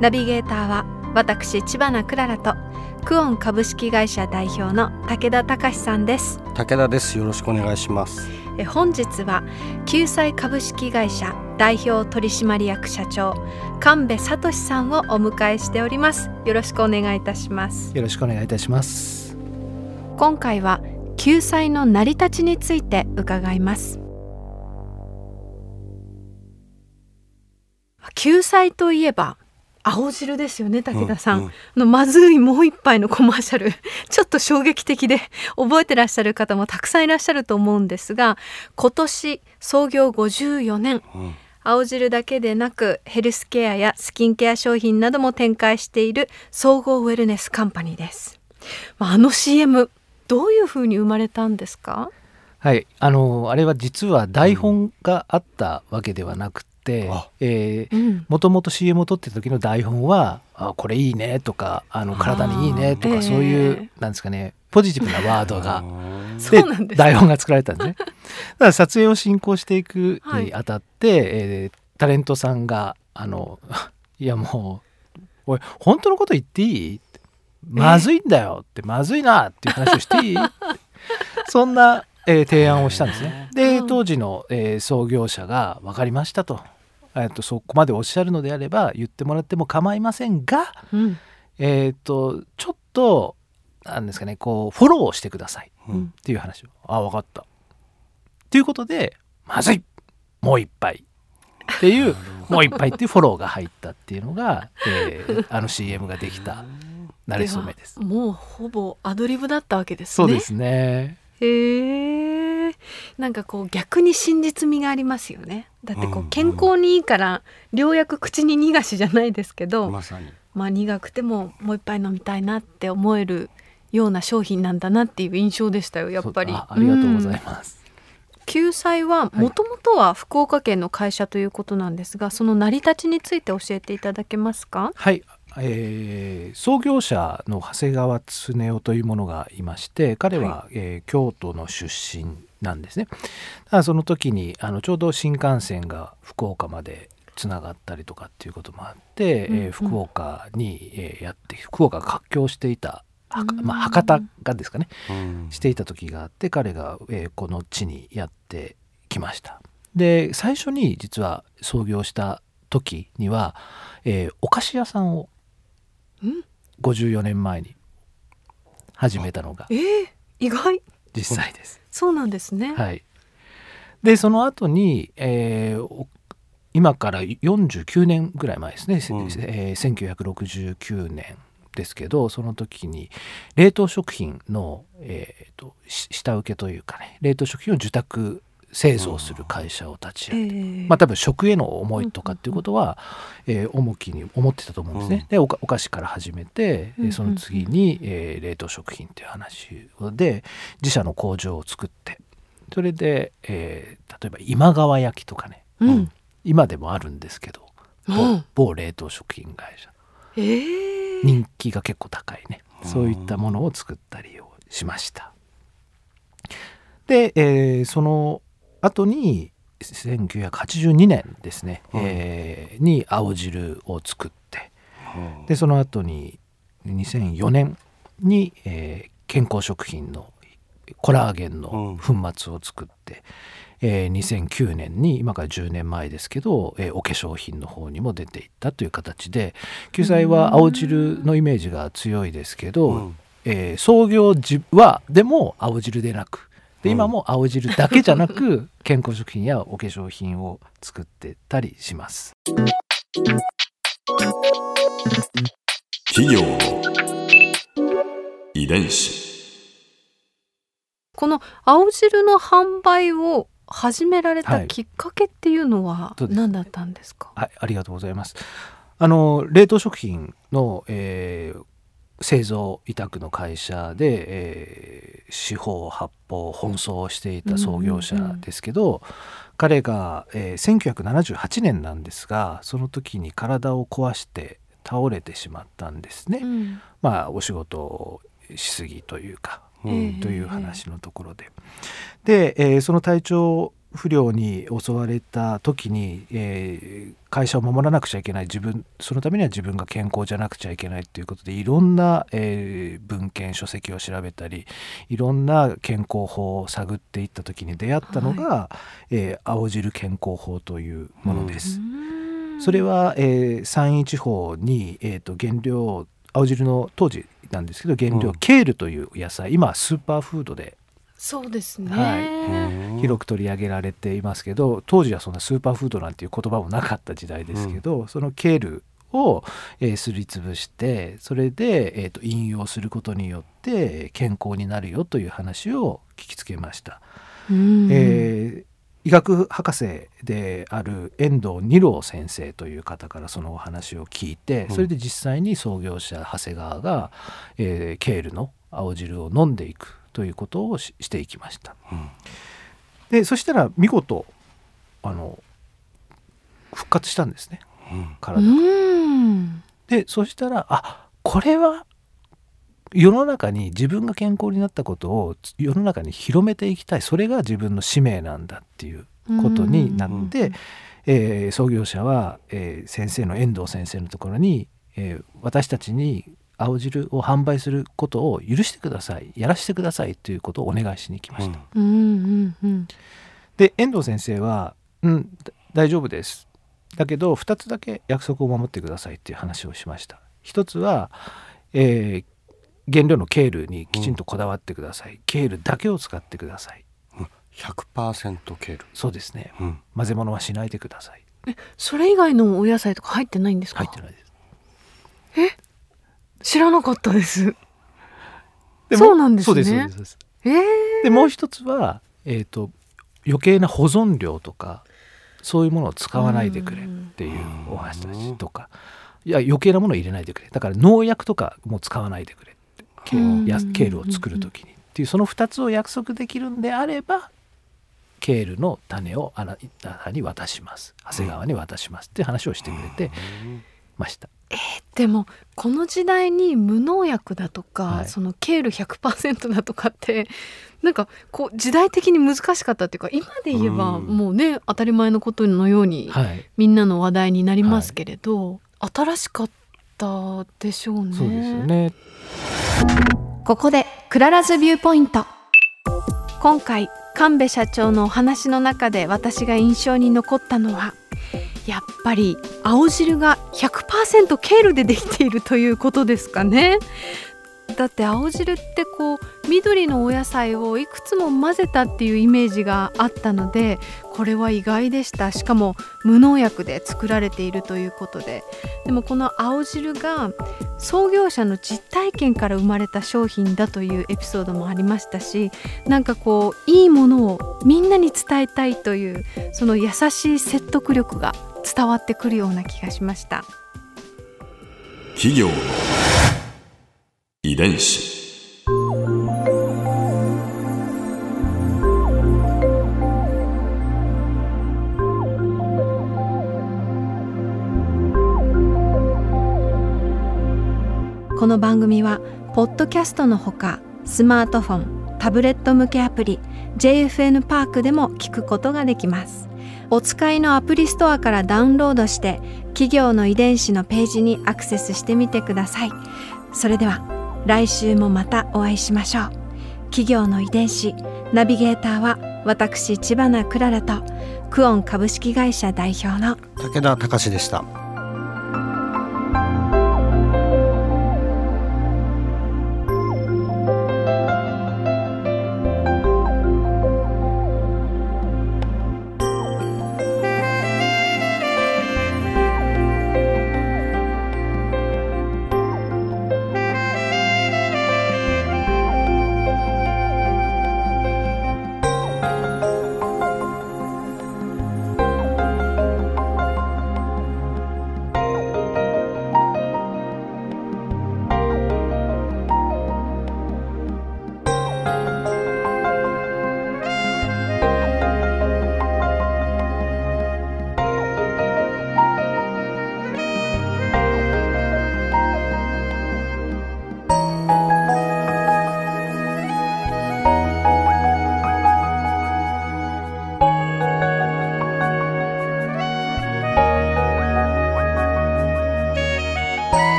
ナビゲーターは私千葉なクララとクオン株式会社代表の武田隆さんです。武田です。よろしくお願いします。え本日は救済株式会社代表取締役社長神戸聡さんをお迎えしております。よろしくお願いいたします。よろしくお願いいたします。今回は救済の成り立ちについて伺います。救済といえば青汁ですよね武田さん、うんうん。のまずいもう一杯のコマーシャル。ちょっと衝撃的で 覚えてらっしゃる方もたくさんいらっしゃると思うんですが今年創業54年。うん。青汁だけでなくヘルスケアやスキンケア商品なども展開している総合ウェルネスカンパニーです。まああの CM どういうふうに生まれたんですか？はい、あのあれは実は台本があったわけではなくえーうん、もともと CM を撮ってた時の台本は「あこれいいね」とか「あの体にいいね」とかそういう、えなんですかねポジティブなワードが。で台本が作られたんですね。だから撮影を進行していくにあたって、えータレントさんが「あの いやもうおい本当のこと言っていい?」って「まずいんだよ」って「まずいな」っていう話をしていい？ってそんな、えー提案をしたんですね。でうん。当時の、えー創業者が「分かりましたと」えーとそこまでおっしゃるのであれば言ってもらっても構いませんが、うんえー、とちょっとなんですかねこうフォローをしてくださいうんっていう話を「あ分かった」っていうことで「まずいもう一杯」っていう「もう一杯」っていうフォローが入ったっていうのが、えーあの CM ができた慣れ初めです。もうほぼアドリブだったわけですね。そうですね。へえ。なんかこう逆に真実味がありますよね。だってこうんう健康にいいから良薬口に逃がしじゃないですけど、まさに。まあ苦くてももう一杯飲みたいなって思えるような商品なんだなっていう印象でしたよやっぱり。あありがとうございす、ます。救済はもともとは福岡県の会社ということなんですが、その成り立ちについて教えていただけますか？はい、えー創業者の長谷川恒夫というものがいまして彼は、えー京都の出身なんですね。ただその時にあのちょうど新幹線が福岡までつながったりとかっていうこともあって、うんうん。えー福岡に、えーやって福岡が活況していた、まあ、博多がですかね。うん。していた時があって彼が、えーこの地にやってきました。で最初に実は創業した時には、えーお菓子屋さんをうん。54年前に始めたのがえー、意外実際です。そうなんですね、はい、でその後に、えーお今から49年ぐらい前ですね、うん。えー1969年ですけどその時に冷凍食品の、えーとし下請けというかね冷凍食品を受託製造する会社を立ちえ上げて、ーまあ多分食への思いとかっていうことは、えー重きに思ってたと思うんですね。うんでお菓子から始めて、その次に、えー冷凍食品っていう話で自社の工場を作ってそれで、えー例えば今川焼きとかね。うん。今でもあるんですけど、某うん。某冷凍食品会社。えー、人気が結構高いね。うん。そういったものを作ったりをしました。で、えーその後に1982年ですね、はい。えーに青汁を作ってうんでその後に2004年に、えー健康食品のコラーゲンの粉末を作って、えー2009年に今から10年前ですけど、えーお化粧品の方にも出ていったという形で救済は青汁のイメージが強いですけど、うん。えー創業時はでも青汁でなくで今も青汁だけじゃなく 健康食品やお化粧品を作ってたりします。企業。の遺伝子。この青汁の販売を始められたはい。きっかけっていうのは何だったんですか、はい、ありがとうございます。あの冷凍食品の、えー製造委託の会社で、えー、四方八方奔走していた創業者ですけど、彼が、えー、1978年なんですがその時に体を壊して倒れてしまったんですね。うん、まあお仕事をしすぎというか、うん、という話のところで。で、えー、その体調不良に襲われた時に、えー、会社を守らなくちゃいけない。自分そのためには自分が健康じゃなくちゃいけないということでいろんな、えー、文献書籍を調べたりいろんな健康法を探っていった時に出会ったのが、はい、えー、青汁健康法というものです。それは、えー、山陰地方に、えーと、原料青汁の当時なんですけど原料、うん、ケールという野菜。今スーパーフードでそうですね、はい、広く取り上げられていますけど当時はそんなスーパーフードなんていう言葉もなかった時代ですけど、うん、そのケールを、えー、すりつぶしてそれで、えーと、引用することによって健康になるよという話を聞きつけました。えー、医学博士である遠藤二郎先生という方からそのお話を聞いてそれで実際に創業者長谷川が、えー、ケールの青汁を飲んでいくということをしていきました。うん、でそしたら見事あの復活したんですね、うん、体が。でそしたらあこれは世の中に自分が健康になったことを世の中に広めていきたい。それが自分の使命なんだっていうことになって、えー、創業者は、えー、先生の遠藤先生のところに、えー、私たちに青汁を販売することを許してください。やらせてくださいということをお願いしに来ました。うん。うんうん、で遠藤先生は「うん大丈夫です」だけど2つだけ約束を守ってくださいっていう話をしました。一つは、えー、原料のケールにきちんとこだわってください、うん、ケールだけを使ってください。100%ケール。そうですね、うん、混ぜ物はしないでください。えそれ以外のお野菜とか入ってないんですか？入ってないです。え？知らなかったです。そうなんですね。そうです。えー、でもう一つは、えっ、ー、と余計な保存料とかそういうものを使わないでくれっていうお話とか、いや余計なものを入れないでくれ。だから農薬とかも使わないでくれケーケールを作る時にっていうその2つを約束できるんであればケールの種をあなたに渡します長谷川に渡しますって話をしてくれてました。えー、でもこの時代に無農薬だとか、はい、そのケール100%だとかってなんかこう時代的に難しかったっていうか今で言えばもうね当たり前のことのように、みんなの話題になりますけれど、はい、新しかったでしょうね。そうですよね。ここで Clara's viewpoint。今回神戸社長のお話の中で私が印象に残ったのはやっぱり青汁が100%ケールでできているということですかね。だって青汁ってこう緑のお野菜をいくつも混ぜたっていうイメージがあったのでこれは意外でした。しかも無農薬で作られているということで。でもこの青汁が創業者の実体験から生まれた商品だというエピソードもありましたしなんかこういいものをみんなに伝えたいというその優しい説得力が伝わってくるような気がしました。企業遺伝子。この番組はポッドキャストのほかスマートフォンタブレット向けアプリ JFN パークでも聞くことができますお使いのアプリストアからダウンロードして企業の遺伝子のページにアクセスしてみてください。それでは来週もまたお会いしましょう。企業の遺伝子ナビゲーターは私千葉なクララとクオン株式会社代表の武田隆でした。